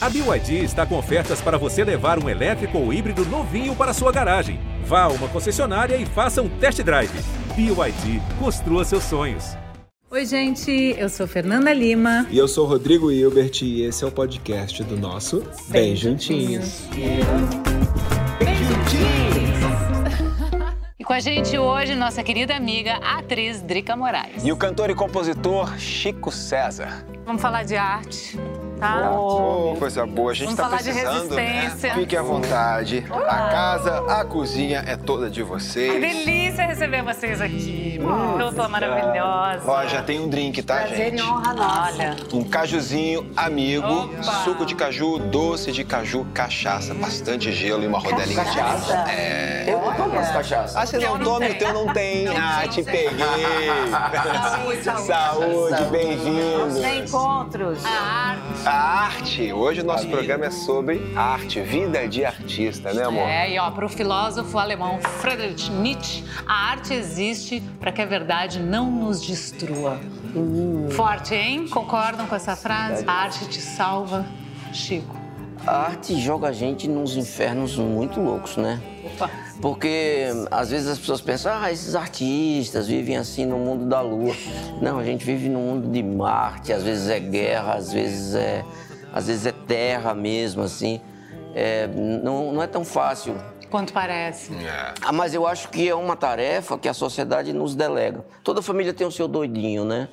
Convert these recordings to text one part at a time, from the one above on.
A BYD está com ofertas para você levar um elétrico ou híbrido novinho para sua garagem. Vá a uma concessionária e faça um test drive. BYD, construa seus sonhos. Oi, gente, eu sou Fernanda Lima. E eu sou Rodrigo Hilbert e esse é o podcast do nosso Bem, Bem Juntinhos. Bem Juntinhos! E com a gente hoje, nossa querida amiga, a atriz Drica Moraes. E o cantor e compositor Chico César. Vamos falar de arte tá? Oh, coisa boa. A gente Vamos tá falar precisando, de né? resistência. Fique à vontade. A casa, a cozinha é toda de vocês. Que delícia receber vocês aqui. Eu tô maravilhosa. Ó, já tem um drink, tá, Prazer gente? e honra nossa. Olha. Um cajuzinho amigo, Opa. suco de caju, doce de caju, cachaça, bastante gelo e uma rodelinha de Cachaça? É. Eu não tomo as cachaças. Ah, você não não toma, o teu não tem. Ah, te peguei. Saúde, Saúde, bem-vindo. Reencontros. A arte. A arte. Hoje o nosso programa é sobre arte, vida de artista, né, amor? É, e ó, para o filósofo alemão Friedrich Nietzsche, a arte existe para que a verdade não nos destrua. Forte, hein? Concordam com essa frase? A arte te salva, Chico. A arte joga a gente nos infernos muito loucos, né? Opa. Porque às vezes as pessoas pensam, ah, esses artistas vivem assim no mundo da lua. Não, a gente vive no mundo de Marte, às vezes é guerra, às vezes é, às vezes é terra mesmo, assim. É, não, não é tão fácil. Quanto parece. É. Ah, mas eu acho que é uma tarefa que a sociedade nos delega. Toda família tem o seu doidinho, né?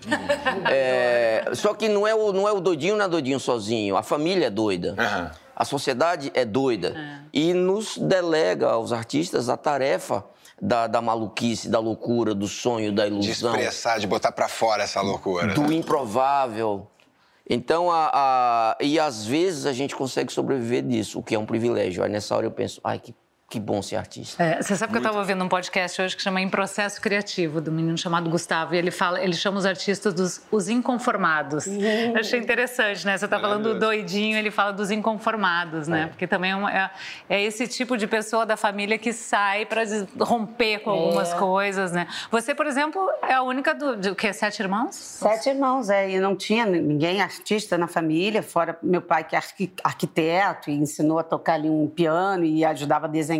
É, só que não é, o, não é o doidinho, não é doidinho sozinho. A família é doida. Aham. A sociedade é doida. E nos delega aos artistas a tarefa da, da maluquice, da loucura, do sonho, da De ilusão, expressar, de botar pra fora essa loucura. do né? improvável. Então, a, a- e às vezes a gente consegue sobreviver disso, o que é um privilégio. Aí nessa hora eu penso, ai, que, que bom ser artista. É, você sabe que eu estava ouvindo um podcast hoje que chama Em Processo Criativo, do menino chamado Gustavo, e ele fala, ele chama os artistas dos os inconformados. Eu achei interessante, né? Você está falando do doidinho, ele fala dos inconformados, né? Porque também é, uma- é- é esse tipo de pessoa da família que sai para romper com algumas coisas, né? Você, por exemplo, é a única do, de, o quê? Sete irmãos? Sete irmãos, é, e não tinha ninguém artista na família, fora meu pai que é arqui- arquiteto e ensinou a tocar ali um piano e ajudava a desenhar.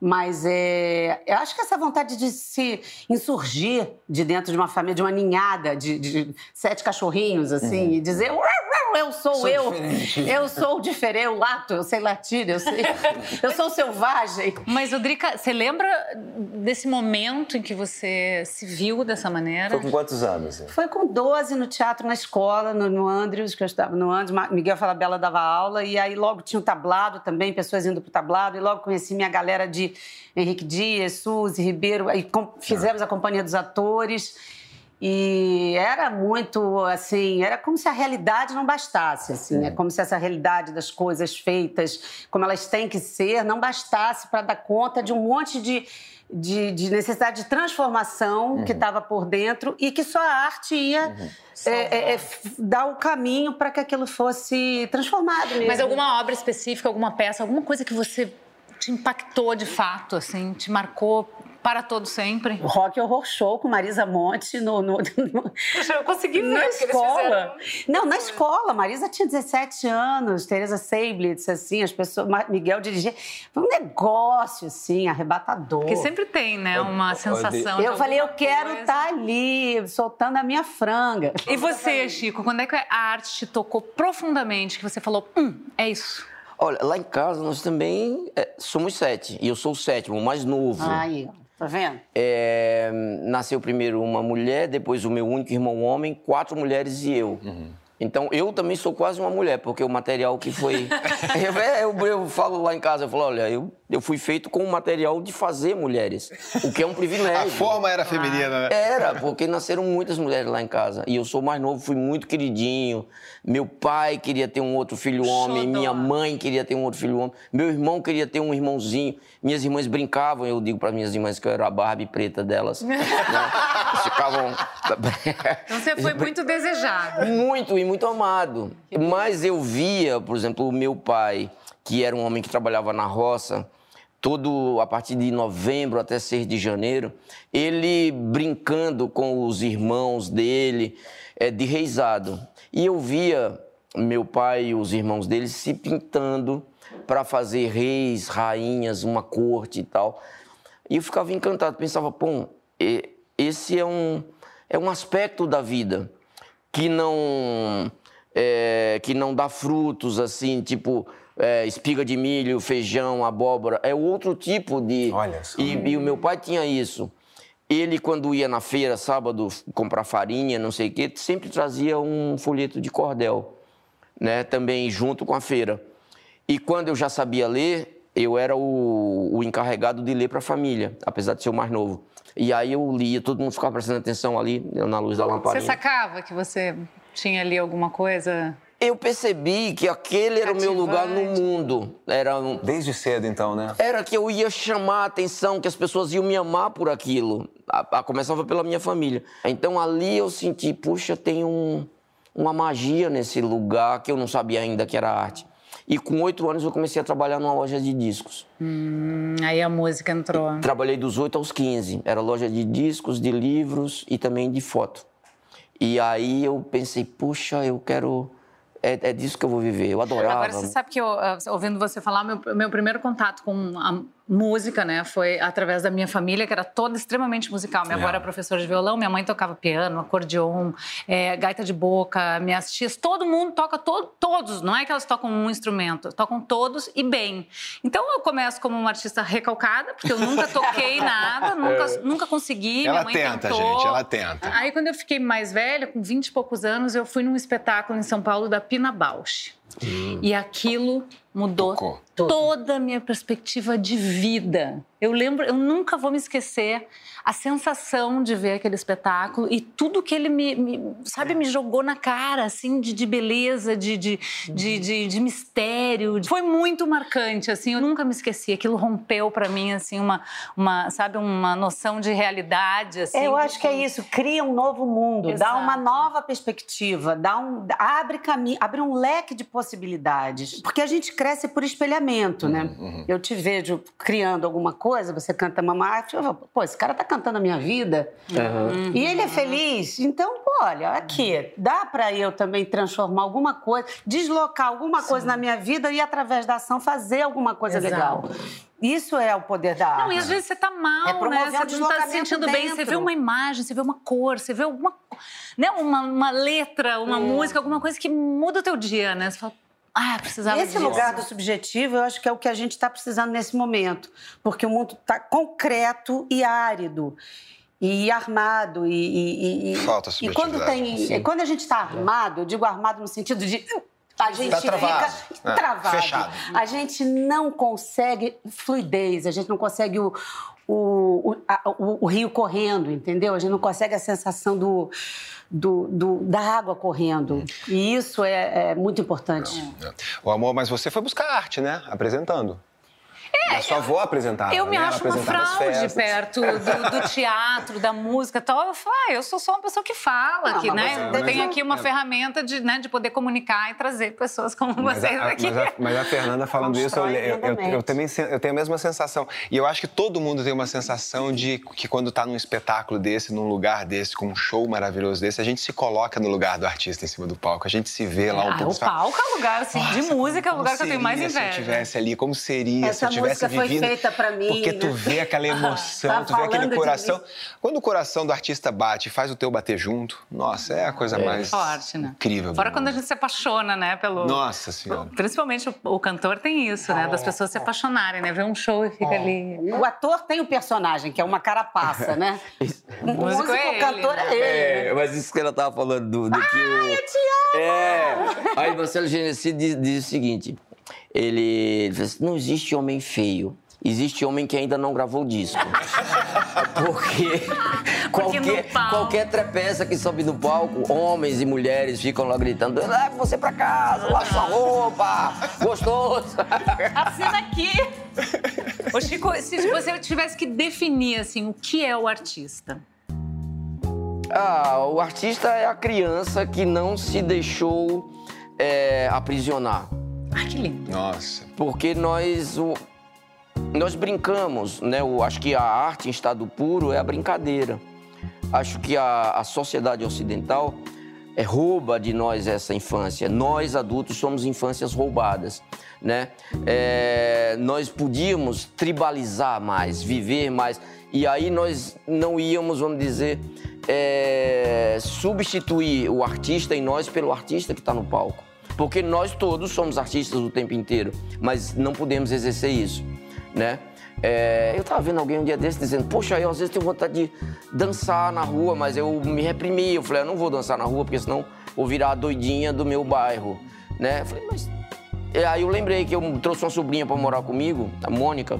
Mas é, eu acho que essa vontade de se insurgir de dentro de uma família, de uma ninhada de, de sete cachorrinhos, assim, e dizer: "Uau, uau, eu sou, Sou eu, diferente." eu sou diferente, eu lato, eu sei latir, eu, sei, eu sou selvagem. Mas, Drica, você lembra desse momento em que você se viu dessa maneira? Foi com quantos anos? hein? Foi com 12 no teatro na escola, no, no Andrews, que eu estava no Andrews. Miguel Falabella dava aula, e aí logo tinha o tablado também, pessoas indo pro tablado, e logo conheci minha galera de Henrique Dias, Suzy, Ribeiro, aí com- fizemos a Companhia dos Atores. E era muito assim, era como se a realidade não bastasse, assim, é como se essa realidade das coisas feitas como elas têm que ser não bastasse para dar conta de um monte de, de, de necessidade de transformação que estava por dentro e que só a arte ia é, é, é, f- dar o caminho para que aquilo fosse transformado mesmo. Mas alguma obra específica, alguma peça, alguma coisa que você te impactou de fato, assim, te marcou para todo sempre? Rock Horror Show com Marisa Monte no, no, no- eu consegui ver na o que eles escola. fizeram. Não, na escola. Marisa tinha 17 anos, Teresa Seiblitz, assim, as pessoas. Miguel dirigia. Foi um negócio, assim, arrebatador. Porque sempre tem, né, uma sensação. de Eu falei, eu quero estar ali, soltando a minha franga. E você, Chico, quando é que a arte te tocou profundamente, que você falou, hum, é isso? Olha, lá em casa nós também é, somos sete, e eu sou o sétimo, o mais novo. Ó, tá vendo? É, nasceu primeiro uma mulher, depois o meu único irmão homem, quatro mulheres e eu. Então, eu também sou quase uma mulher, porque o material que foi... eu, é, eu, eu falo lá em casa, eu falo, olha, eu, eu fui feito com o material de fazer mulheres, o que é um A privilégio. forma era feminina, né? Era, porque nasceram muitas mulheres lá em casa. E eu sou mais novo, fui muito queridinho. Meu pai queria ter um outro filho homem, minha mãe queria ter um outro filho homem, meu irmão queria ter um irmãozinho. Minhas irmãs brincavam, eu digo para minhas irmãs que eu era a Barbie preta delas. né? Ficavam. Então você foi muito desejado. Muito e muito amado. Mas eu via, por exemplo, o meu pai, que era um homem que trabalhava na roça, todo a partir de novembro até 6 de janeiro, ele brincando com os irmãos dele, é, de reizado. E eu via meu pai e os irmãos dele se pintando para fazer reis, rainhas, uma corte e tal. E eu ficava encantado, pensava, pô, esse é um, é um aspecto da vida que não, é, que não dá frutos assim, tipo é, espiga de milho, feijão, abóbora. É outro tipo de. Olha só. E, e o meu pai tinha isso. Ele, quando ia na feira, sábado, comprar farinha, não sei o quê, sempre trazia um folheto de cordel, né? Também junto com a feira. E quando eu já sabia ler, eu era o, o encarregado de ler para a família, apesar de ser o mais novo. E aí eu lia, todo mundo ficava prestando atenção ali, na luz da lamparina. Você sacava que você tinha ali alguma coisa? Eu percebi que aquele era o meu lugar no mundo. Era um... Desde cedo, então, né? Era que eu ia chamar a atenção, que as pessoas iam me amar por aquilo. A, a começava pela minha família. Então ali eu senti, puxa, tem um, uma magia nesse lugar que eu não sabia ainda que era arte. E com oito anos eu comecei a trabalhar numa loja de discos. Hum, aí a música entrou. E trabalhei dos oito aos quinze. Era loja de discos, de livros e também de foto. E aí eu pensei, puxa, eu quero é, é, disso que eu vou viver. Eu adorava. Agora, você sabe que, eu, ouvindo você falar, meu, meu primeiro contato com a música, né, foi através da minha família, que era toda extremamente musical. Minha é. avó era professora de violão, minha mãe tocava piano, acordeon, é, gaita de boca, minhas tias, todo mundo toca, to todos, não é que elas tocam um instrumento, tocam todos e bem. Então, eu começo como uma artista recalcada, porque eu nunca toquei nada, nunca, é. nunca consegui. Ela tenta, tentou. gente, ela tenta. Aí, quando eu fiquei mais velha, com 20 e poucos anos, eu fui num espetáculo em São Paulo da Pina Bausch. Hum. E aquilo mudou Tocou. toda a minha perspectiva de vida. Eu lembro, eu nunca vou me esquecer a sensação de ver aquele espetáculo e tudo que ele me, me sabe, me jogou na cara, assim, de, de beleza, de, de, de, de, de mistério. Foi muito marcante, assim, eu nunca me esqueci. Aquilo rompeu para mim, assim, uma, uma, sabe, uma noção de realidade, assim. É, eu acho que é isso, cria um novo mundo, Exato. dá uma nova perspectiva, dá um, abre caminho, abre um leque de possibilidades. Porque a gente cresce por espelhamento, né? Uhum. uhum. Eu te vejo criando alguma coisa, você canta mamá, eu falo, pô, esse cara tá cantando a minha vida. Uhum. E ele é feliz. Então, pô, olha, aqui, dá para eu também transformar alguma coisa, deslocar alguma Sim. coisa na minha vida e, através da ação, fazer alguma coisa Exato. legal. Isso é o poder da arte. Não, e às vezes você tá mal, é né? Você não tá se sentindo dentro. bem. Você vê uma imagem, você vê uma cor, você vê alguma, né? uma, uma letra, uma é. música, alguma coisa que muda o teu dia, né? Você fala, ah, precisava Esse lugar do subjetivo, eu acho que é o que a gente está precisando nesse momento, porque o mundo está concreto e árido e armado e, e, e falta e quando tem quando a gente está armado, eu digo armado no sentido de a gente tá travado. fica é, travado. Fechado. A gente não consegue fluidez, a gente não consegue o, o, o, a, o, o rio correndo, entendeu? A gente não consegue a sensação do do, do, da água correndo. E isso é, é muito importante. O amor, mas você foi buscar arte, né? Apresentando. É, a sua avó apresentava. Eu me né? acho uma fraude perto do, do, teatro, da música e tal. Eu falo, ah, eu sou só uma pessoa que fala, aqui, né? Você, Tenho aqui uma é. ferramenta de, né, de poder comunicar e trazer pessoas como mas vocês a, aqui. Mas a, mas a Fernanda falando isso, eu, eu, eu, eu, também eu tenho a mesma sensação. E eu acho que todo mundo tem uma sensação de que quando está num espetáculo desse, num lugar desse, com um show maravilhoso desse, a gente se coloca no lugar do artista em cima do palco. A gente se vê lá um ah, pouco. O palco é o lugar, assim, de música, é o lugar que eu tenho mais inveja. Se eu estivesse ali, como seria Essa se eu tivesse vivido? Foi feita para mim. Porque tu vê aquela emoção, tá tu vê aquele coração. Quando o coração do artista bate e faz o teu bater junto, nossa, é a coisa é. mais Forte, né? incrível. Fora quando a gente se apaixona, né? Pelo... Nossa Senhora. Principalmente o, o cantor tem isso, né? Das pessoas se apaixonarem, né? Ver um show e fica ali. O ator tem o personagem, que é uma carapaça, né? o músico, é o cantor é ele. É, né? mas isso que ela tava falando do, do Ai, que o... eu te amo! É. Aí Marcelo Genesi diz, diz o seguinte: ele, assim, não existe homem feio existe homem que ainda não gravou disco. Porque, qualquer, qualquer trepeça que sobe no palco, homens e mulheres ficam lá gritando: leve você pra casa, lava sua roupa, gostoso. Assina aqui. Ô Chico, se você tivesse que definir assim, o que é o artista? Ah, o artista é a criança que não se deixou é, aprisionar. Ah, que lindo. Nossa. Porque nós, o, nós brincamos, né? Eu acho que a arte em estado puro é a brincadeira. Acho que a, a sociedade ocidental é, rouba de nós essa infância. Nós, adultos, somos infâncias roubadas, né? É, nós podíamos tribalizar mais, viver mais, e aí nós não íamos, vamos dizer, é, substituir o artista em nós pelo artista que está no palco. Porque nós todos somos artistas o tempo inteiro, mas não podemos exercer isso, né? É, eu estava vendo alguém um dia desse dizendo, poxa, eu às vezes tenho vontade de dançar na rua, mas eu me reprimi. Eu falei, eu não vou dançar na rua, porque senão vou virar a doidinha do meu bairro, né? Eu falei, mas... E aí eu lembrei que eu trouxe uma sobrinha para morar comigo, a Mônica,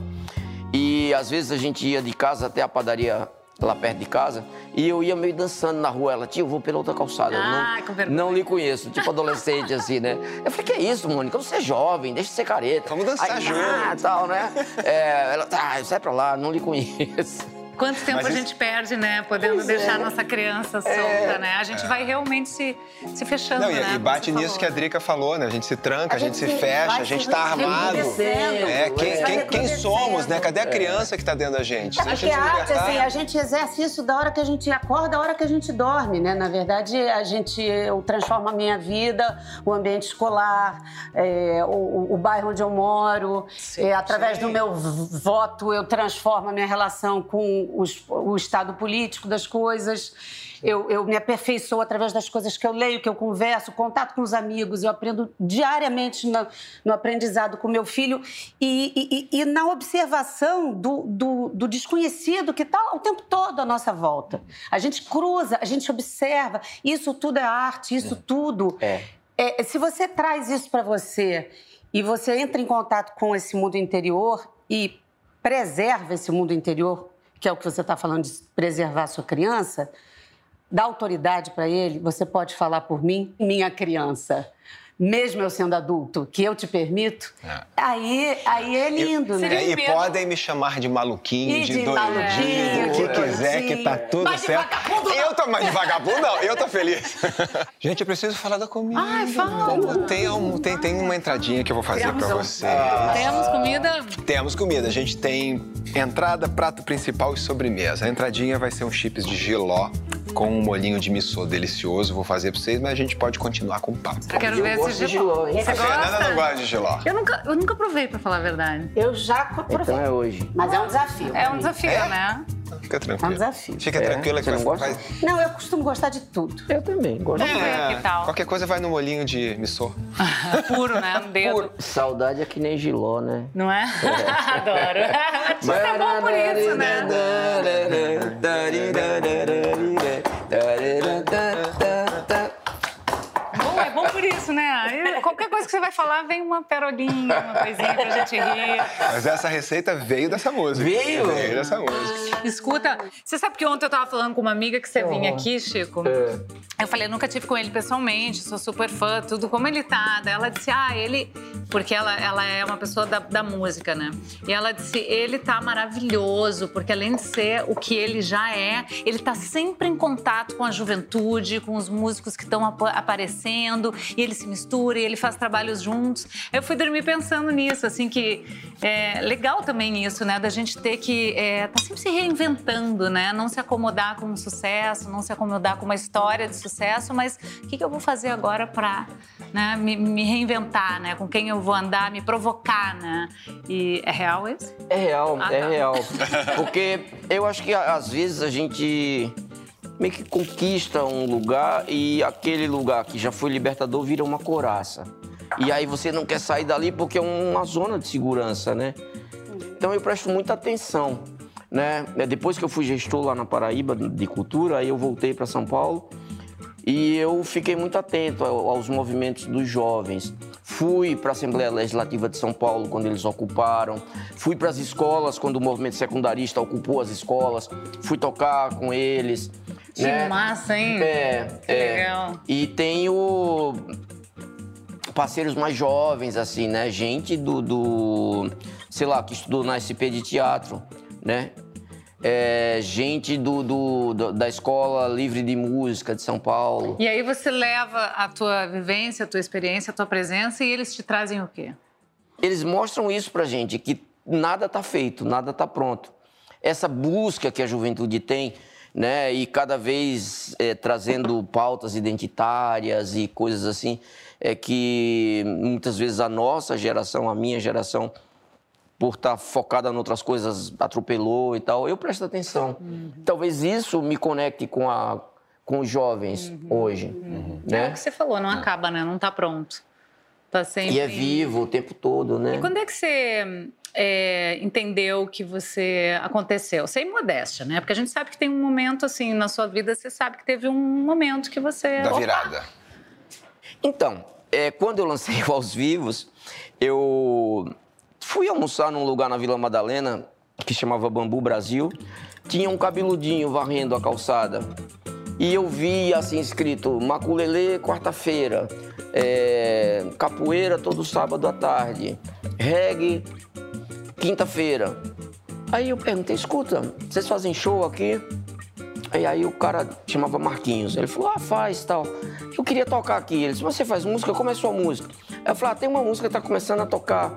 e às vezes a gente ia de casa até a padaria lá perto de casa, e eu ia meio dançando na rua. Ela, tio, eu vou pela outra calçada. Ah, não, não lhe conheço, tipo adolescente, assim, né? Eu falei, que é isso, Mônica? Você é jovem, deixa de ser careta. Vamos dançar Aí, junto. Ah, tal, né? É, ela, tá, sai pra lá, não lhe conheço. Quanto tempo Mas a isso- gente perde, né? Podendo Pois deixar é. a nossa criança solta, né? A gente vai realmente se, se fechando, Não, e, né? e bate nisso que a falou. Drica falou, né? A gente se tranca, a, A gente, se gente fecha, a gente tá armado. É, quem, É. quem, quem somos, né? Cadê a É. criança que tá dentro da gente? Se a gente a arte, assim, a gente exerce isso da hora que a gente acorda, da hora que a gente dorme, né? Na verdade, a gente, eu transformo a minha vida, o ambiente escolar, é, o, o bairro onde eu moro. é, através sim. do meu voto, eu transformo a minha relação com os- o estado político das coisas. Eu, eu me aperfeiçoo através das coisas que eu leio, que eu converso, contato com os amigos. Eu aprendo diariamente no, no aprendizado com meu filho e, e- e- na observação do, do- do desconhecido que está o tempo todo à nossa volta. A gente cruza, a gente observa. Isso tudo é arte, isso tudo. É. É, se você traz isso para você e você entra em contato com esse mundo interior e preserva esse mundo interior, que é o que você está falando de preservar a sua criança, dá autoridade para ele, você pode falar por mim, minha criança. Mesmo eu sendo adulto, que eu te permito, É. aí, aí é lindo, né? É, e podem me chamar de maluquinho, E de, de doidinho, do que de quiser, que tá tudo Mas de certo. vagabundo não. eu tô, mas de vagabundo não, eu tô feliz. Gente, eu preciso falar da comida. Ai, fala. Tem, um- tem, tem uma entradinha que eu vou fazer Criamos pra vocês. Temos comida. Temos comida. A gente tem entrada, prato principal e sobremesa. A entradinha vai ser um chips de giló com um molhinho de missô delicioso. Vou fazer pra vocês, mas a gente pode continuar com o papo. Eu quero ver gosto de giló? Você Fernanda gosta? não gosta de giló. Eu nunca, eu nunca provei, pra falar a verdade. Eu já provei. Então é hoje. Mas é um desafio. É um desafio, É? né? Fica É um tranquilo. desafio. Fica É? tranquila que Você não gosta? vai- Não, eu costumo gostar de tudo. Eu também, gosto. Ver que tal. Qualquer coisa vai no molinho de missô. Puro, né? No dedo. Saudade é que nem giló, né? Não é? Adoro. Artista é bom por isso, né? Por isso, né? Qualquer coisa que você vai falar, vem uma perolinha, uma coisinha pra gente rir. Mas essa receita veio dessa música. Veio? Veio dessa música. Escuta, você sabe que ontem eu tava falando com uma amiga que você vinha aqui, Chico? Eu falei, eu nunca tive com ele pessoalmente, sou super fã, tudo como ele tá. Daí ela disse, ah, ele. Porque ela, ela é uma pessoa da, da música, né? E ela disse, ele tá maravilhoso, porque além de ser o que ele já é, ele tá sempre em contato com a juventude, com os músicos que estão aparecendo, e ele se mistura, e ele faz trabalhos juntos. Eu fui dormir pensando nisso, assim, que é legal também isso, né? Da gente ter que é, tá sempre se reinventando, né? Não se acomodar com um sucesso, não se acomodar com uma história de sucesso, mas o que, que eu vou fazer agora para né, me, me reinventar, né? Com quem eu vou andar, me provocar, né? E é real isso? É real, Ah, é tá. real. Porque eu acho que às vezes a gente meio que conquista um lugar e aquele lugar que já foi libertador vira uma coraça. E aí você não quer sair dali porque é uma zona de segurança, né? Então eu presto muita atenção, né? É, Depois que eu fui gestor lá na Paraíba de cultura, aí eu voltei para São Paulo e eu fiquei muito atento ao- aos movimentos dos jovens. Fui para a Assembleia Legislativa de São Paulo quando eles ocuparam. Fui para as escolas quando o movimento secundarista ocupou as escolas. Fui tocar com eles. Que né? massa, hein? É, Que é. legal. E tenho parceiros mais jovens, assim, né? Gente do, do sei lá, que estudou na SP de teatro, né? É, gente do, do- do- da Escola Livre de Música de São Paulo. E aí você leva a tua vivência, a tua experiência, a tua presença e eles te trazem o quê? Eles mostram isso pra gente, que nada tá feito, nada tá pronto. Essa busca que a juventude tem né? E cada vez é, trazendo pautas identitárias e coisas assim, é que muitas vezes a nossa geração, a minha geração, por estar tá focada em outras coisas, atropelou e tal. Eu presto atenção. Uhum. Talvez isso me conecte com, a, com os jovens uhum. hoje. Uhum. Né? É o que você falou, não acaba, né? Não está pronto. Tá sempre... E é vivo o tempo todo, né? E quando é que você é, entendeu que você aconteceu? Sem modéstia, né? Porque a gente sabe que tem um momento, assim, na sua vida, você sabe que teve um momento que você... Da virada. Opa! Então, é, quando eu lancei o Aos Vivos, eu Fui almoçar num lugar na Vila Madalena que chamava Bambu Brasil. Tinha um cabeludinho varrendo a calçada. E eu vi assim escrito Maculelê quarta-feira, é, capoeira todo sábado à tarde, reggae quinta-feira. Aí eu perguntei, escuta, vocês fazem show aqui? E aí o cara chamava Marquinhos. Ele falou, ah, faz tal. Eu queria tocar aqui. Ele disse, você faz música? Como é a sua música? Eu falei, ah, tem uma música que está começando a tocar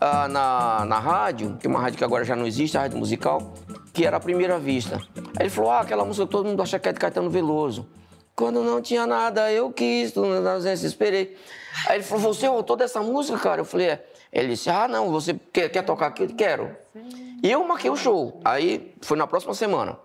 ah, na, na rádio, que é uma rádio que agora já não existe, a rádio musical, que era a primeira vista. Aí ele falou: ah, aquela música que todo mundo acha que é de Caetano Veloso. Quando não tinha nada, eu quis, na ausência, esperei. Aí ele falou: você é o autor dessa música, cara? Eu falei: é. Ele disse: ah, não, você quer, quer tocar aqui? Quero. E eu marquei o show. Aí foi na próxima semana.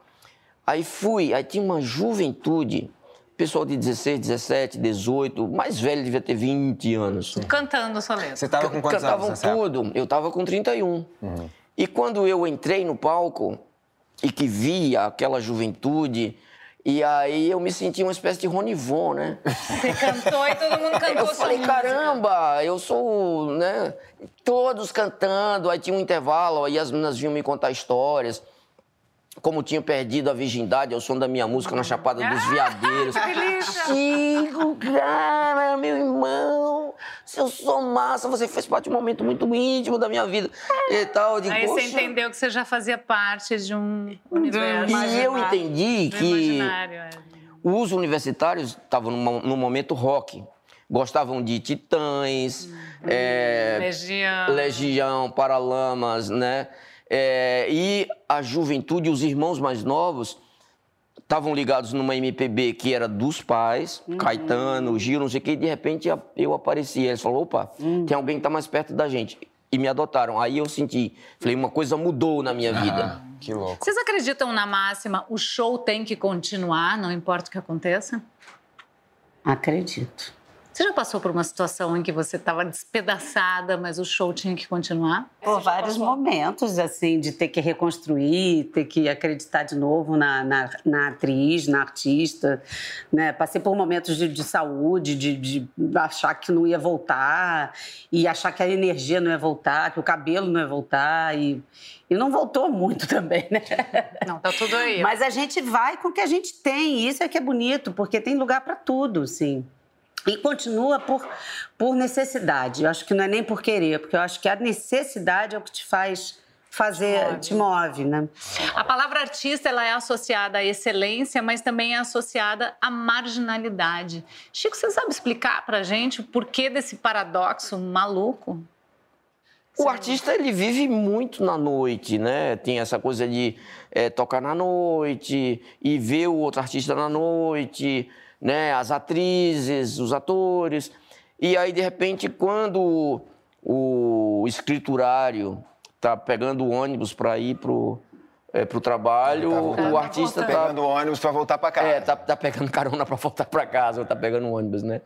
Aí fui, aí tinha uma juventude pessoal de 16, 17, 18, mais velho devia ter 20 anos. Cantando sua letra. Você estava com quantos Cantavam anos? Cantavam tudo. Eu estava com 31. Uhum. E quando eu entrei no palco e que via aquela juventude, e aí eu me senti uma espécie de Ronivon, né? Você cantou e todo mundo cantou Eu falei, caramba, eu sou, né? Todos cantando, aí tinha um intervalo, aí as meninas vinham me contar histórias como tinha perdido a virgindade ao som da minha música na Chapada dos ah, Veadeiros. Chico, cara, meu irmão, se eu sou massa, você fez parte de um momento muito íntimo da minha vida e tal. Digo, Aí você entendeu que você já fazia parte de um universo. E eu entendi que é. os universitários estavam num momento rock gostavam de Titãs, hum, é, Legião. Legião, Paralamas, né? É, e a juventude, os irmãos mais novos, estavam ligados numa MPB que era dos pais, uhum. Caetano, Gil, não sei o que, e de repente eu apareci. Eles falaram: opa, uhum. tem alguém que está mais perto da gente. E me adotaram. Aí eu senti, falei, uma coisa mudou na minha ah, vida. Que louco. Vocês acreditam na máxima, o show tem que continuar, não importa o que aconteça? Acredito. Você já passou por uma situação em que você estava despedaçada, mas o show tinha que continuar? Por vários passou? momentos, assim, de ter que reconstruir, ter que acreditar de novo na, na, na atriz, na artista. Né? Passei por momentos de, de saúde, de, de, achar que não ia voltar, e achar que a energia não ia voltar, que o cabelo não ia voltar. E, e não voltou muito também, né? Não, tá tudo aí. Mas a gente vai com o que a gente tem, e isso é que é bonito, porque tem lugar para tudo, sim. E continua por, por necessidade. Eu acho que não é nem por querer, porque eu acho que a necessidade é o que te faz fazer, te move, te move né? A palavra artista ela é associada à excelência, mas também é associada à marginalidade. Chico, você sabe explicar pra gente o porquê desse paradoxo maluco? O artista ele vive muito na noite, né? Tem essa coisa de é, tocar na noite e ver o outro artista na noite né, as atrizes, os atores. E aí, de repente, quando o, escriturário está pegando o ônibus para ir pro é, pro trabalho, tá o artista tá pegando o ônibus para voltar para casa. É, tá, tá pegando carona para voltar para casa, ou tá pegando o ônibus, né?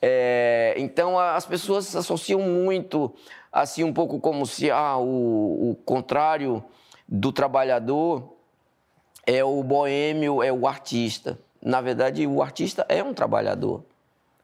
É, então as pessoas associam muito, assim, um pouco como se ah, o, o contrário do trabalhador é o boêmio, é o artista na verdade, o artista é um trabalhador,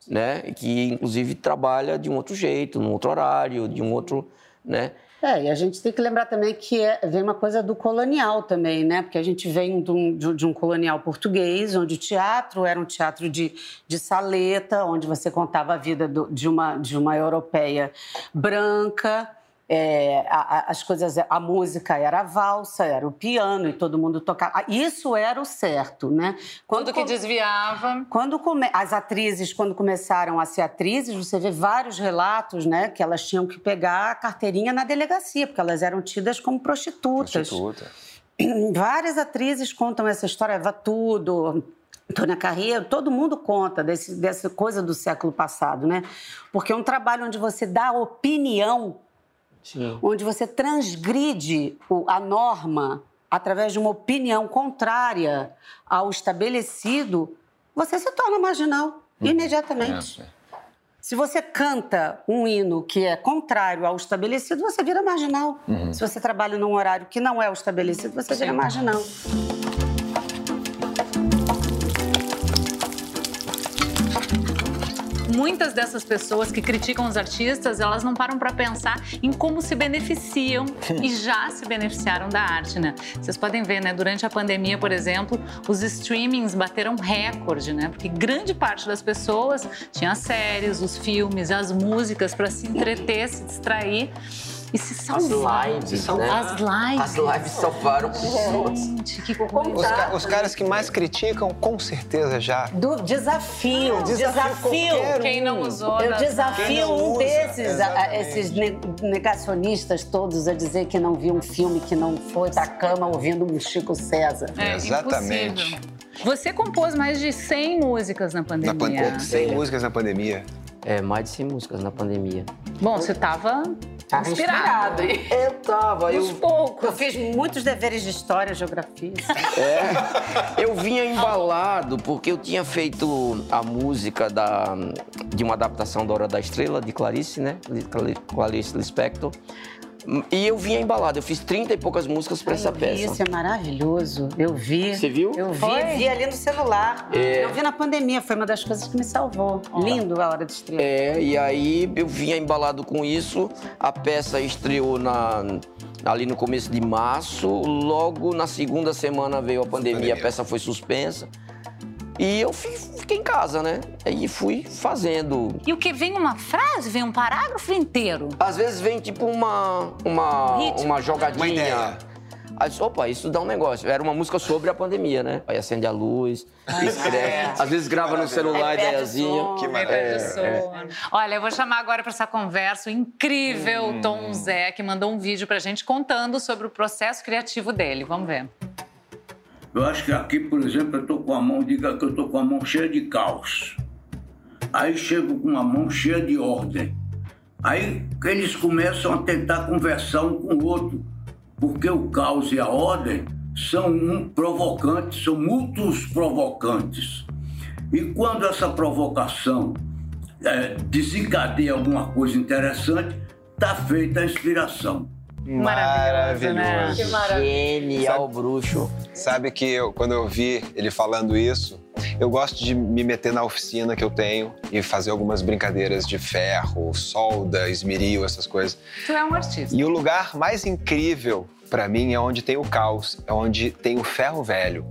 né? Que inclusive trabalha de um outro jeito, num outro horário, de um outro, né? É, e a gente tem que lembrar também que é, vem uma coisa do colonial também, né? Porque a gente vem de um, de um colonial português, onde o teatro era um teatro de, de saleta, onde você contava a vida do, de, uma, de uma europeia branca, é, a, a, as coisas, a música era a valsa, era o piano e todo mundo tocava. Ah, isso era o certo, né? Quando que desviava. Quando come, as atrizes, quando começaram a ser atrizes, você vê vários relatos, né, que elas tinham que pegar a carteirinha na delegacia, porque elas eram tidas como prostitutas. Prostituta. várias atrizes contam essa história, Eva Tudo, Tônia Carreiro, todo mundo conta desse, dessa coisa do século passado, né? Porque é um trabalho onde você dá opinião, Sim. onde você transgride a norma através de uma opinião contrária ao estabelecido, você se torna marginal uhum. imediatamente. É, Se você canta um hino que é contrário ao estabelecido, você vira marginal. Uhum. Se você trabalha num horário que não é o estabelecido, você vira marginal. Muitas dessas pessoas que criticam os artistas, elas não param para pensar em como se beneficiam e já se beneficiaram da arte, né? Vocês podem ver, né? Durante a pandemia, por exemplo, os streamings bateram recorde, né? Porque grande parte das pessoas tinha as séries, os filmes, as músicas para se entreter, se distrair. E se salvaram. As lives, né? As lives. As lives salvaram pessoas. Gente, que. Os, ca os, caras que mais criticam, com certeza já. Do desafio. desafio. desafio. Quem não usou. Eu desafio um usa, desses, a, esses negacionistas todos a dizer que não viu um filme, que não foi da cama ouvindo um Chico César. É, Exatamente. Impossível. Você compôs mais de 100 músicas na pandemia. Na pandemia. 100 músicas na pandemia. É, mais de 100 músicas na pandemia. Bom, você estava Tava inspirado. inspirado. Eu tava. eu... poucos. Eu fiz muitos deveres de história, geografia. É. Eu vinha embalado porque eu tinha feito a música da, de uma adaptação da Hora da Estrela, de Clarice, né? Clarice Lispector. E eu vinha embalado, eu fiz 30 e poucas músicas para essa peça. Isso é maravilhoso. Eu vi. Você viu? Eu vi, foi? vi ali no celular. É... Eu vi na pandemia, foi uma das coisas que me salvou. Lindo a hora de estrear. É, e aí eu vinha embalado com isso. A peça estreou na, ali no começo de março. Logo na segunda semana veio a pandemia, a peça foi suspensa. E eu fiquei em casa, né? Aí fui fazendo. E o que? Vem uma frase? Vem um parágrafo inteiro? Às vezes vem tipo uma, uma, uma jogadinha. Uma ideia. Aí opa, isso dá um negócio. Era uma música sobre a pandemia, né? Aí acende a luz, escreve. É. Às vezes grava no celular a ideiazinha. Que maravilha. É, é. Olha, eu vou chamar agora para essa conversa o incrível hum. Tom Zé, que mandou um vídeo pra gente contando sobre o processo criativo dele. Vamos ver. Eu acho que aqui, por exemplo, eu estou com a mão, diga que eu estou com a mão cheia de caos. Aí chego com a mão cheia de ordem. Aí eles começam a tentar conversar um com o outro, porque o caos e a ordem são um provocantes, são mútuos provocantes. E quando essa provocação é, desencadeia alguma coisa interessante, está feita a inspiração. Maravilhoso, né? Que maravilhoso. Genial, sabe, bruxo. Sabe que eu, quando eu vi ele falando isso, eu gosto de me meter na oficina que eu tenho e fazer algumas brincadeiras de ferro, solda, esmeril, essas coisas. Tu é um artista. E o lugar mais incrível para mim é onde tem o caos, é onde tem o ferro velho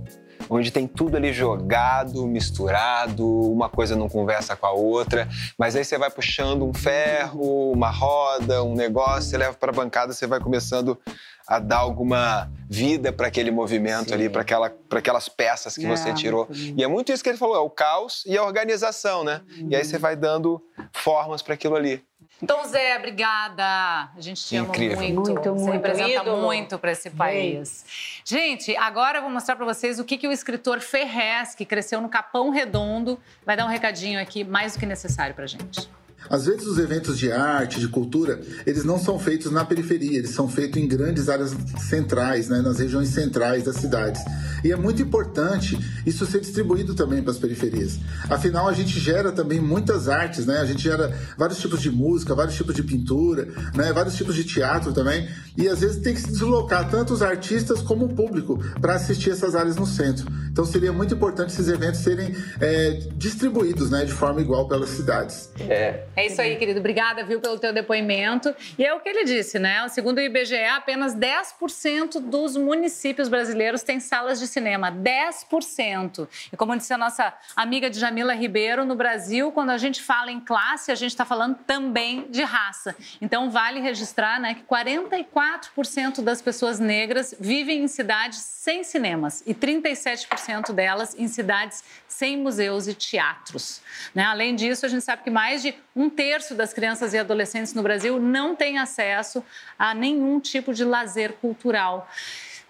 onde tem tudo ali jogado, misturado, uma coisa não conversa com a outra, mas aí você vai puxando um ferro, uma roda, um negócio, você leva para a bancada, você vai começando a dar alguma vida para aquele movimento Sim. ali, para aquela, aquelas peças que é, você tirou. E é muito isso que ele falou, é o caos e a organização, né? Uhum. E aí você vai dando formas para aquilo ali. Então, Zé, obrigada. A gente te Incrível. ama muito. Muito, muito. Você representa ídolo. muito para esse país. Gente, agora eu vou mostrar para vocês o que, que o escritor Ferrez, que cresceu no Capão Redondo, vai dar um recadinho aqui mais do que necessário para gente. Às vezes os eventos de arte, de cultura, eles não são feitos na periferia, eles são feitos em grandes áreas centrais, né, nas regiões centrais das cidades. E é muito importante isso ser distribuído também para as periferias. Afinal, a gente gera também muitas artes, né? A gente gera vários tipos de música, vários tipos de pintura, né? vários tipos de teatro também. E às vezes tem que se deslocar tanto os artistas como o público para assistir essas áreas no centro. Então seria muito importante esses eventos serem é, distribuídos né, de forma igual pelas cidades. É. É isso aí, querido. Obrigada, viu, pelo teu depoimento. E é o que ele disse, né? Segundo o IBGE, apenas 10% dos municípios brasileiros têm salas de cinema. 10%. E como disse a nossa amiga Djamila Ribeiro, no Brasil, quando a gente fala em classe, a gente está falando também de raça. Então, vale registrar né, que 44% das pessoas negras vivem em cidades sem cinemas e 37% delas em cidades sem museus e teatros. Né? Além disso, a gente sabe que mais de um terço das crianças e adolescentes no Brasil não tem acesso a nenhum tipo de lazer cultural.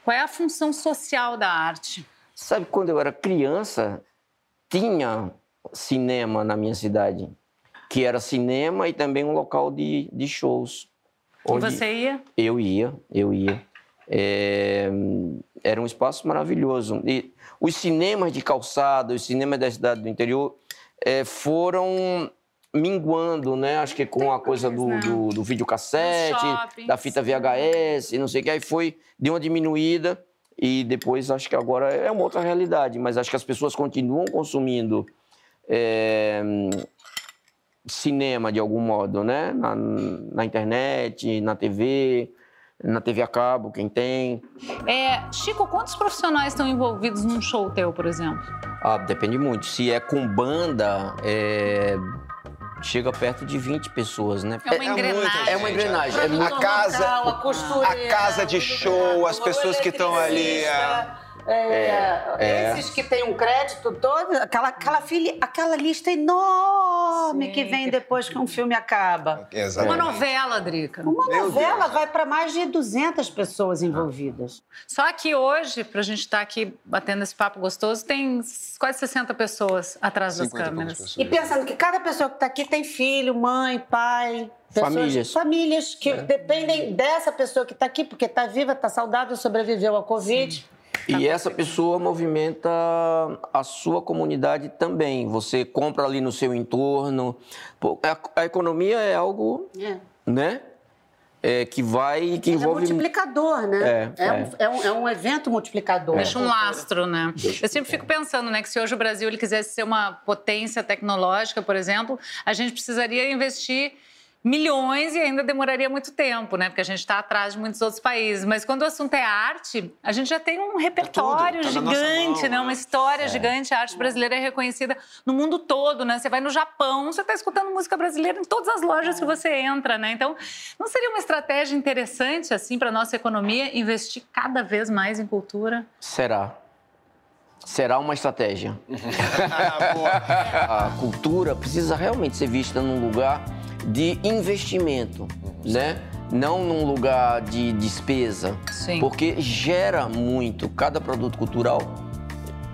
Qual é a função social da arte? Sabe, quando eu era criança, tinha cinema na minha cidade, que era cinema e também um local de, de shows. E você ia? Eu ia, eu ia. É, era um espaço maravilhoso. E os cinemas de calçada, os cinemas da cidade do interior é, foram minguando, né? Acho que com a coisa do, né? do, do videocassete, da fita VHS, não sei o que, aí foi, deu uma diminuída e depois acho que agora é uma outra realidade, mas acho que as pessoas continuam consumindo é, cinema de algum modo, né? Na, na, internet, na TV, na TV a cabo, quem tem. É, Chico, quantos profissionais estão envolvidos num show teu, por exemplo? Ah, depende muito. Se é com banda, é chega perto de 20 pessoas, né? É uma é engrenagem. É uma engrenagem. É a casa, a casa de show, as pessoas que estão ali. A... É, é, esses que têm um crédito todo, aquela, aquela, fili, aquela lista enorme Sim, que vem depois que um filme acaba. Exatamente. Uma novela, Drica. Uma Meu novela Deus. vai para mais de 200 pessoas envolvidas. Só que hoje, para a gente estar tá aqui batendo esse papo gostoso, tem quase 60 pessoas atrás das câmeras. E pensando que cada pessoa que está aqui tem filho, mãe, pai, Pessoas, famílias. Famílias que é. dependem dessa pessoa que está aqui, porque está viva, está saudável, sobreviveu ao Covid. Sim. E essa pessoa movimenta a sua comunidade também. Você compra ali no seu entorno. A, a economia é algo, é. né? É, que vai que é envolve é multiplicador, né? É, é, Um, é, um, é um evento multiplicador. Deixa um lastro, né? Eu sempre fico pensando, né, que se hoje o Brasil ele quisesse ser uma potência tecnológica, por exemplo, a gente precisaria investir milhões e ainda demoraria muito tempo, né? Porque a gente está atrás de muitos outros países. Mas quando o assunto é arte, a gente já tem um repertório tá gigante, mão, né? Uma história é. gigante. A arte brasileira é reconhecida no mundo todo, né? Você vai no Japão, você está escutando música brasileira em todas as lojas é. que você entra, né? Então, não seria uma estratégia interessante, assim, para a nossa economia, investir cada vez mais em cultura? Será será uma estratégia. a cultura precisa realmente ser vista num lugar de investimento, né? Não num lugar de despesa. Sim. Porque gera muito. Cada produto cultural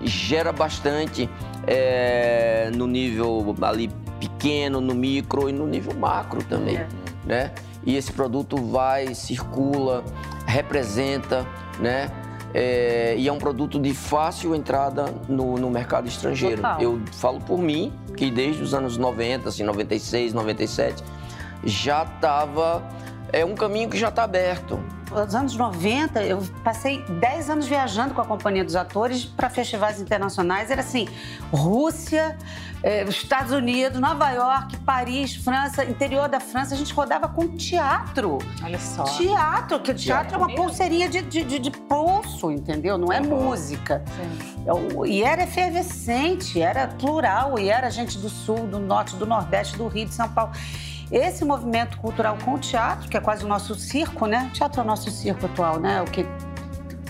gera bastante é, no nível ali pequeno, no micro e no nível macro também, é. né? E esse produto vai, circula, representa, né? É, e é um produto de fácil entrada no, no mercado estrangeiro. Total. Eu falo por mim, que desde os anos 90, assim, 96, 97, já estava. É um caminho que já está aberto. Nos anos 90, eu passei 10 anos viajando com a Companhia dos Atores para festivais internacionais. Era assim: Rússia, eh, Estados Unidos, Nova York, Paris, França, interior da França. A gente rodava com teatro. Olha só. Teatro, que teatro é uma pulseirinha de, de, de, de pulso, entendeu? Não é uhum. música. Sim. E era efervescente, era plural, e era gente do Sul, do Norte, do Nordeste, do Rio, de São Paulo. Esse movimento cultural com o teatro, que é quase o nosso circo, né? O teatro é o nosso circo atual, né? O que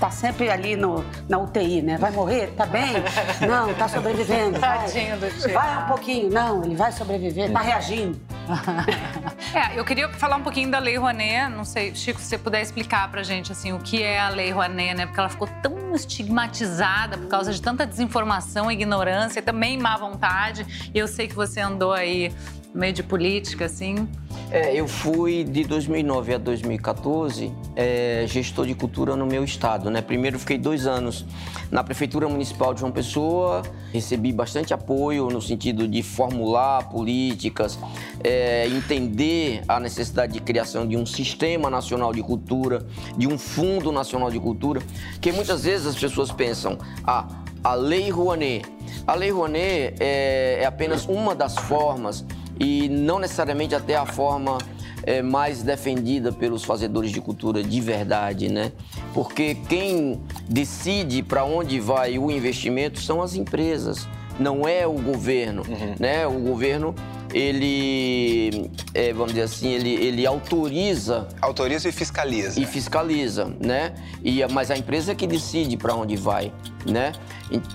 tá sempre ali no, na UTI, né? Vai morrer? Tá bem? Não, tá sobrevivendo. Vai. Tadinho do tio. Vai um pouquinho. Não, ele vai sobreviver, tá reagindo. é, eu queria falar um pouquinho da Lei Rouanet. Não sei, Chico, se você puder explicar pra gente, assim, o que é a Lei Rouanet, né? Porque ela ficou tão estigmatizada por causa de tanta desinformação, ignorância, também má vontade. E eu sei que você andou aí meio de política, assim? É, eu fui de 2009 a 2014 é, gestor de cultura no meu estado, né? Primeiro fiquei dois anos na Prefeitura Municipal de João Pessoa, recebi bastante apoio no sentido de formular políticas, é, entender a necessidade de criação de um sistema nacional de cultura, de um fundo nacional de cultura, que muitas vezes as pessoas pensam, ah, a Lei Rouanet. A Lei Rouanet é, é apenas uma das formas e não necessariamente até a forma é, mais defendida pelos fazedores de cultura de verdade, né? Porque quem decide para onde vai o investimento são as empresas, não é o governo, uhum. né? O governo ele, é, vamos dizer assim, ele, ele autoriza. Autoriza e fiscaliza. E fiscaliza, né? E, mas a empresa é que decide para onde vai, né?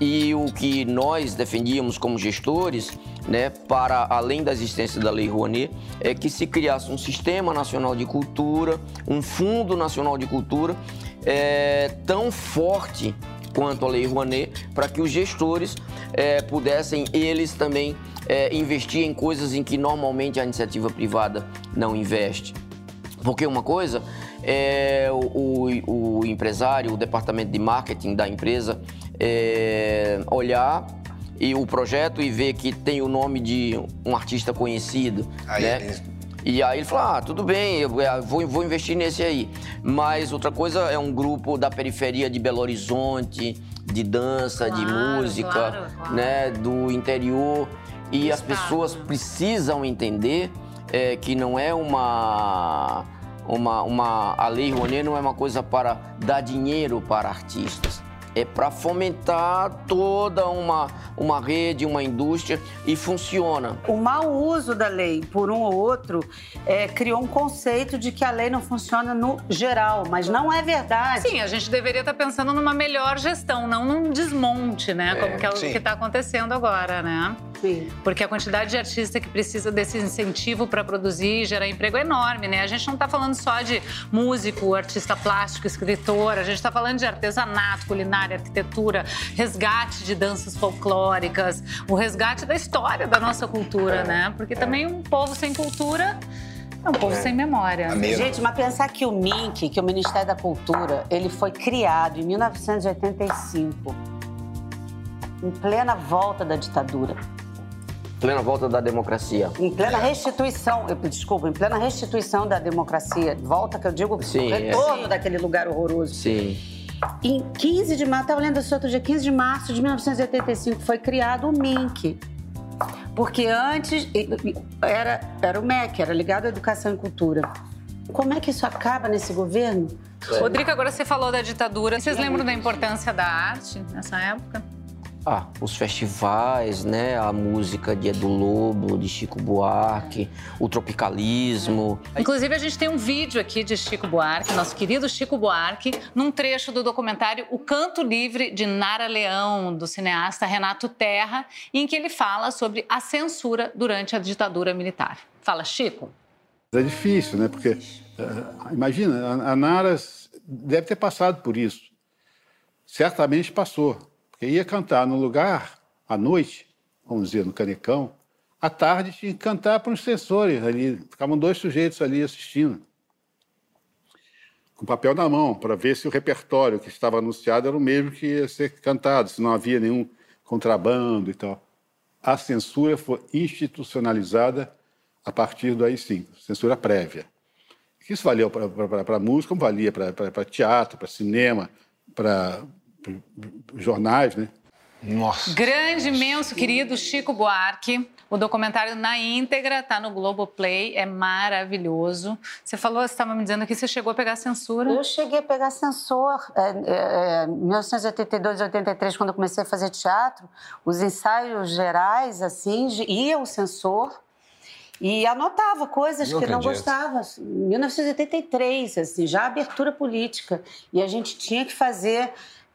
E, e, o que nós defendíamos como gestores, né, para além da existência da Lei Rouanet, é que se criasse um sistema nacional de cultura, um fundo nacional de cultura é, tão forte quanto a Lei Rouanet para que os gestores é, pudessem, eles também, é, investir em coisas em que normalmente a iniciativa privada não investe. Porque uma coisa é o, o, empresário, o departamento de marketing da empresa é, olhar e o projeto e ver que tem o nome de um artista conhecido, aí né? E aí ele falou, ah, tudo bem, eu vou, vou investir nesse aí. Mas outra coisa é um grupo da periferia de Belo Horizonte, de dança, claro, de música, claro, claro. né, do interior. E as pessoas precisam entender é, que não é uma, uma, uma. A Lei Rouanet não é uma coisa para dar dinheiro para artistas é para fomentar toda uma, uma rede, uma indústria e funciona. O mau uso da lei por um ou outro é, criou um conceito de que a lei não funciona no geral, mas não é verdade. Sim, a gente deveria estar tá pensando numa melhor gestão, não num desmonte, né? É, como que é o que está acontecendo agora, né? Sim. Porque a quantidade de artista que precisa desse incentivo para produzir e gerar emprego é enorme, né? A gente não está falando só de músico, artista plástico, escritor, a gente está falando de artesanato, culinária, arquitetura, resgate de danças folclóricas, o resgate da história da nossa cultura, é. né? Porque também um povo sem cultura é um povo é. sem memória. Gente, mas pensar que o MINC, que é o Ministério da Cultura, ele foi criado em 1985, em plena volta da ditadura plena volta da democracia. Em plena restituição, eu, desculpa, em plena restituição da democracia. Volta, que eu digo, Sim, retorno é. daquele lugar horroroso. Sim. Em 15 de março, estava lendo isso outro dia, 15 de março de 1985, foi criado o MINC. Porque antes era, era o MEC, era ligado à Educação e Cultura. Como é que isso acaba nesse governo? Rodrigo, agora você falou da ditadura. Vocês lembram da importância da arte nessa época? Ah, os festivais, né? A música de Edu Lobo, de Chico Buarque, o tropicalismo. Inclusive, a gente tem um vídeo aqui de Chico Buarque, nosso querido Chico Buarque, num trecho do documentário O Canto Livre de Nara Leão, do cineasta Renato Terra, em que ele fala sobre a censura durante a ditadura militar. Fala, Chico. É difícil, né? Porque, uh, imagina, a Nara deve ter passado por isso. Certamente passou. Porque ia cantar no lugar, à noite, vamos dizer, no Canecão, à tarde tinha que cantar para os sensores ali. Ficavam dois sujeitos ali assistindo, com papel na mão, para ver se o repertório que estava anunciado era o mesmo que ia ser cantado, se não havia nenhum contrabando e tal. A censura foi institucionalizada a partir do AI-5, censura prévia. Isso valeu para música, como valia para teatro, para cinema, para jornais, né? Nossa. Grande, imenso, querido Chico Buarque. O documentário na íntegra está no Globoplay, é maravilhoso. Você falou, você estava me dizendo que você chegou a pegar censura. Eu cheguei a pegar censor. É, é, 1982, 83, quando eu comecei a fazer teatro, os ensaios gerais, assim, ia o censor e anotava coisas não que acredito. não gostava. 1983, assim, já abertura política. E a gente tinha que fazer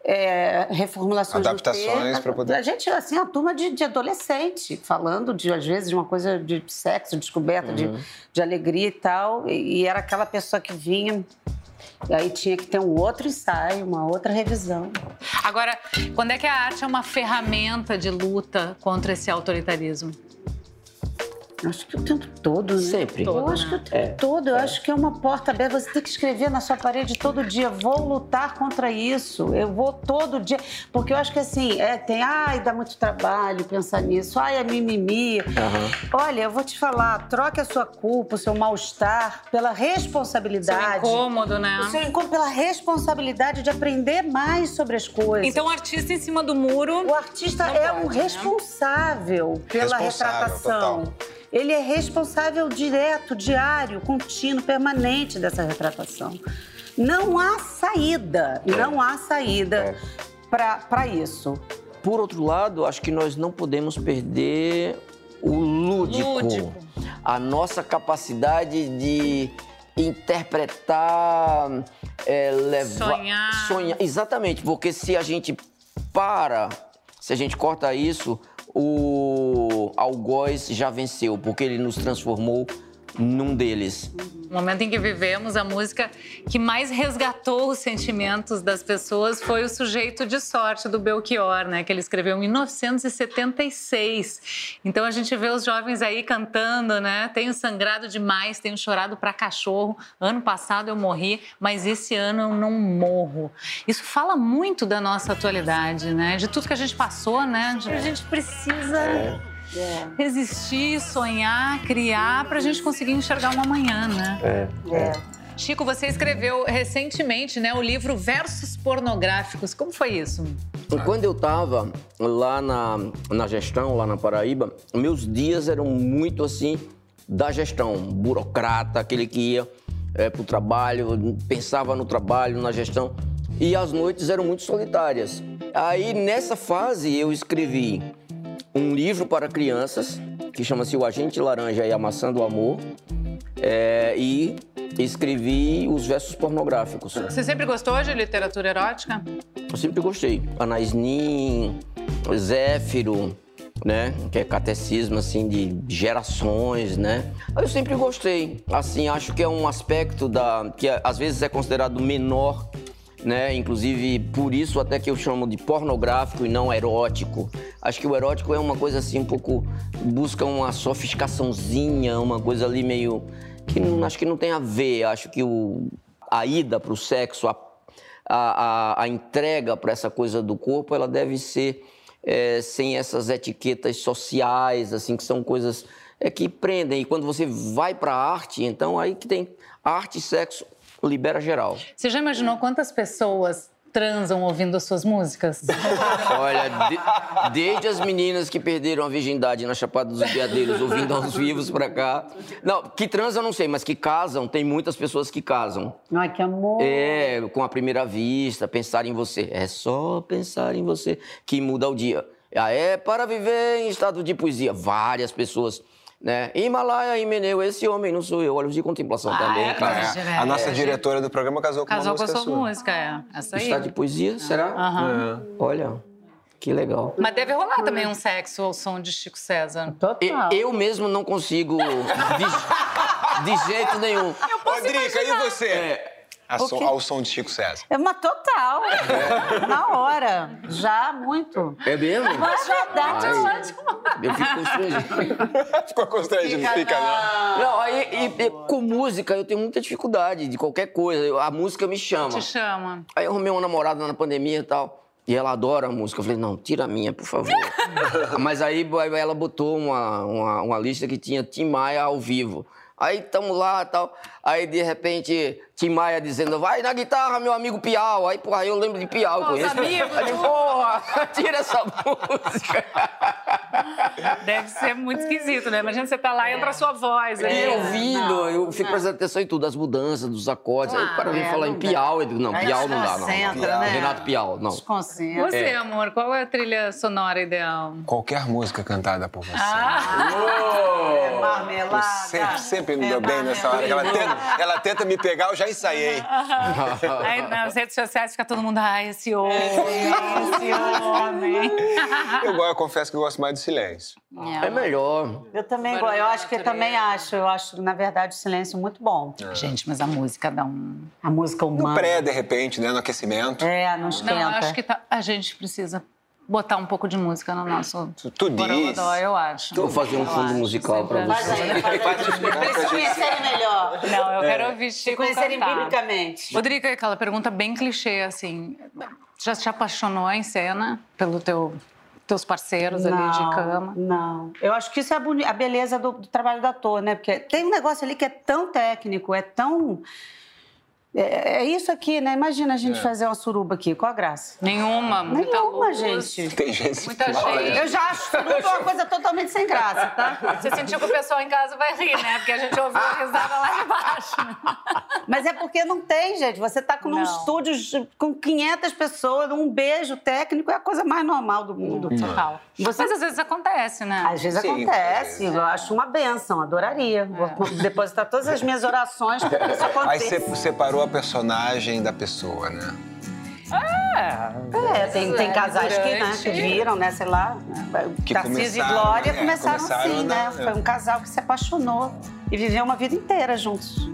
é, reformulações adaptações para poder a gente assim a turma de, de, adolescente falando de às vezes de uma coisa de sexo descoberta uhum. de, de alegria e tal e, e, era aquela pessoa que vinha e aí tinha que ter um outro ensaio uma outra revisão. Agora quando é que a arte é uma ferramenta de luta contra esse autoritarismo Acho que o tempo todo, né? Sempre. Eu acho que o tempo é, todo. Eu é. acho que é uma porta aberta. Você tem que escrever na sua parede todo dia. Vou lutar contra isso. Eu vou todo dia. Porque eu acho que assim, é, tem. Ai, dá muito trabalho pensar nisso. Ai, é mimimi. Uhum. Olha, eu vou te falar. Troque a sua culpa, o seu mal-estar pela responsabilidade. Seu incômodo, né? O seu incômodo pela responsabilidade de aprender mais sobre as coisas. Então, o artista em cima do muro. O artista é pode, um né? responsável pela responsável, retratação. Total. Ele é responsável direto, diário, contínuo, permanente dessa retratação. Não há saída, não há saída é. para isso. Por outro lado, acho que nós não podemos perder o lúdico. lúdico. A nossa capacidade de interpretar, é, levar. Sonhar. Sonhar. Exatamente, porque se a gente para, se a gente corta isso, o algoz já venceu, porque ele nos transformou num deles. O momento em que vivemos, a música que mais resgatou os sentimentos das pessoas foi o Sujeito de Sorte, do Belchior, né? Que ele escreveu em 1976. Então a gente vê os jovens aí cantando, né? Tenho sangrado demais, tenho chorado para cachorro. Ano passado eu morri, mas esse ano eu não morro. Isso fala muito da nossa atualidade, né? De tudo que a gente passou, né? De... A gente precisa. É é. resistir, sonhar, criar para a gente conseguir enxergar uma manhã, né? É. é. Chico, você escreveu recentemente né, o livro Versos Pornográficos. Como foi isso? Quando eu estava lá na, na gestão, lá na Paraíba, meus dias eram muito assim da gestão, burocrata, aquele que ia é, para o trabalho, pensava no trabalho, na gestão, e as noites eram muito solitárias. Aí nessa fase eu escrevi um livro para crianças que chama-se O Agente Laranja e a Maçã do Amor. É, e escrevi os versos pornográficos. Você sempre gostou de literatura erótica? Eu sempre gostei. Anais Nin, Zéfiro, né? Que é catecismo, assim, de gerações, né? Eu sempre gostei. Assim, acho que é um aspecto da... que às vezes é considerado menor né? Inclusive, por isso até que eu chamo de pornográfico e não erótico. Acho que o erótico é uma coisa assim, um pouco. busca uma sofisticaçãozinha, uma coisa ali meio. que não, acho que não tem a ver. Acho que o, a ida para o sexo, a, a, a entrega para essa coisa do corpo, ela deve ser é, sem essas etiquetas sociais, assim, que são coisas é, que prendem. E quando você vai para a arte, então aí que tem arte e sexo libera geral. Você já imaginou quantas pessoas transam ouvindo as suas músicas? Olha, de, desde as meninas que perderam a virgindade na Chapada dos Veadeiros ouvindo aos vivos pra cá. Não, que transam não sei, mas que casam, tem muitas pessoas que casam. Ai, que amor. É, com a primeira vista, pensar em você. É só pensar em você que muda o dia. Ah, é para viver em estado de poesia. Várias pessoas né? Himalaia e Meneu, esse homem não sou eu, olhos de contemplação ah, também, é, claro. É. A nossa diretora do programa casou com casou uma música Casou com a sua música, é. Essa aí. Está de poesia, será? Uhum. É. Olha, que legal. Mas deve rolar também um sexo ao som de Chico César. Total. Eu, eu mesmo não consigo de, de jeito nenhum. Rodrigo, e você? É, som, ao som de Chico César. É uma total. É. Na hora. Já, muito. É mesmo? Mas verdade, é ótimo. Eu fico constrangido. Ficou constrangido, fica, fica não. Não, aí, e, e, com música eu tenho muita dificuldade de qualquer coisa. A música me chama. Te chama. Aí eu arrumei uma namorada na pandemia e tal. E ela adora a música. Eu falei, não, tira a minha, por favor. Mas aí ela botou uma, uma, uma lista que tinha Tim Maia ao vivo. Aí estamos lá e tal. Aí de repente, Tim Maia dizendo, vai na guitarra, meu amigo Piau. Aí, porra, eu lembro de Piau, eu conheço. Amigos. Aí, porra, tira essa música. Deve ser muito esquisito, né? Imagina você tá lá e entra a sua voz. E né? eu ouvindo, eu fico prestando atenção em tudo, as mudanças, dos acordes. Claro, aí o cara vem é, falar em Piau. Eu digo, não, Piau não dá, não. não. Né? Renato Piau, não. Você, é. amor, qual é a trilha sonora ideal? Qualquer música cantada por você. Ah. Oh. É marmelada. Sempre, sempre me deu bem nessa hora. Ela tenta, ela tenta me pegar, eu já ensaiei. Aí nas redes sociais fica todo mundo, ah, esse homem, esse homem. Eu, eu confesso que eu gosto mais do silêncio. É, é melhor. Eu também gosto, eu acho que eu também acho. Eu acho, na verdade, o silêncio muito bom. É. Gente, mas a música dá um... A música humana. No pré, de repente, né? No aquecimento. É, não esquenta. Não, eu acho que tá, a gente precisa botar um pouco de música no nosso Tu diz. eu acho. Vou fazer um fundo musical para você. Faz aí, faz aí. Pra se conhecerem melhor. Não, eu quero ouvir Chico Se conhecerem cantar. biblicamente. Rodrigo, aquela pergunta bem clichê, assim. Já te apaixonou em cena pelo teu teus parceiros não, ali de cama? Não. Eu acho que isso é a, a beleza do, do, trabalho do ator, né? Porque tem um negócio ali que é tão técnico, é tão é, é, isso aqui, né? Imagina a gente é. fazer uma suruba aqui. Qual a graça? Nenhuma. Nenhuma, luz. gente. Tem gente Muita gente. Eu já acho suruba uma coisa totalmente sem graça, tá? Você sentiu que o pessoal em casa vai rir, né? Porque a gente ouviu a risada lá embaixo. Mas é porque não tem, gente. Você tá com um estúdio com 500 pessoas, um beijo técnico é a coisa mais normal do mundo. Total. Você... Mas às vezes acontece, né? Às vezes Sim, acontece. Eu acho uma benção, adoraria. É. Vou depositar todas as minhas orações para que isso aconteça. Aí você separou a personagem da pessoa, né? Ah! É, é tem, tem casais que, né, que viram, né, sei lá, que Tarcísio e Glória é, começaram, começaram assim, né? Foi um casal que se apaixonou e viveu uma vida inteira juntos.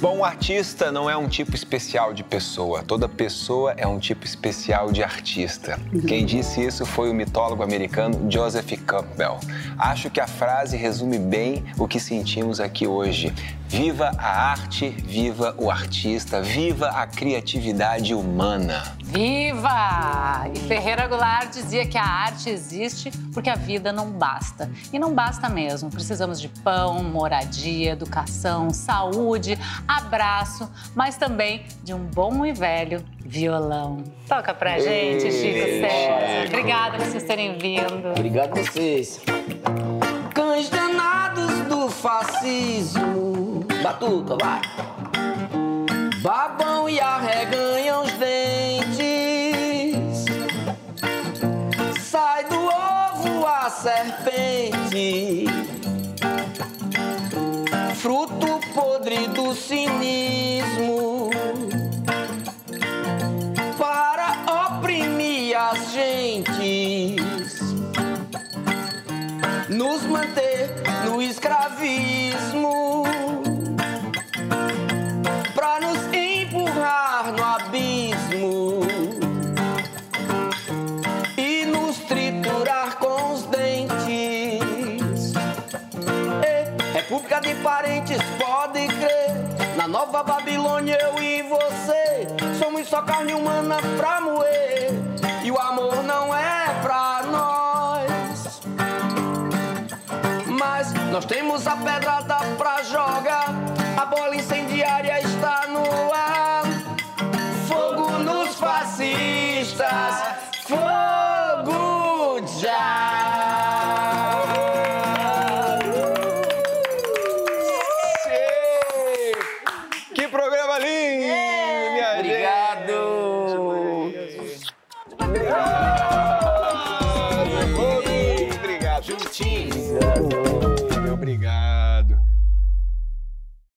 Bom, um artista não é um tipo especial de pessoa. Toda pessoa é um tipo especial de artista. Uhum. Quem disse isso foi o mitólogo americano Joseph Campbell. Acho que a frase resume bem o que sentimos aqui hoje. Viva a arte, viva o artista, viva a criatividade humana. Viva! E Ferreira Goulart dizia que a arte existe porque a vida não basta. E não basta mesmo. Precisamos de pão, moradia, educação, saúde, abraço, mas também de um bom e velho violão. Toca pra gente, Chico César. Obrigada por vocês terem vindo. Obrigado a vocês. Cães danados do fascismo. Batuca, vai. Babão e arreganham os dentes. Sai do ovo a serpente. Fruto podre do cinismo. Para oprimir as gentes. Nos manter no escravismo. Nova Babilônia, eu e você somos só carne humana pra moer. E o amor não é pra nós. Mas nós temos a pedrada pra jogar, a bola incendiária